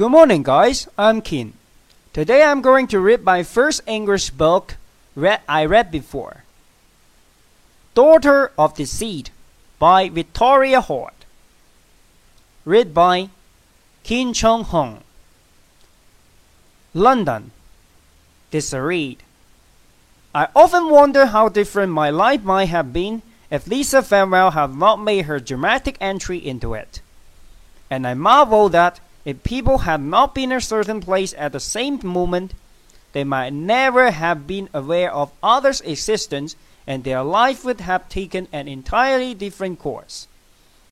Good morning, guys. I'm Kin. Today I'm going to read my first English book read I read before. Daughter of Deceit by Victoria Holt. Read by Kim Chung Hong. London. Desiree. I often wonder how different my life might have been if Lisa Farwell had not made her dramatic entry into it. And I marvel that if people had not been in a certain place at the same moment, they might never have been aware of others' existence and their life would have taken an entirely different course.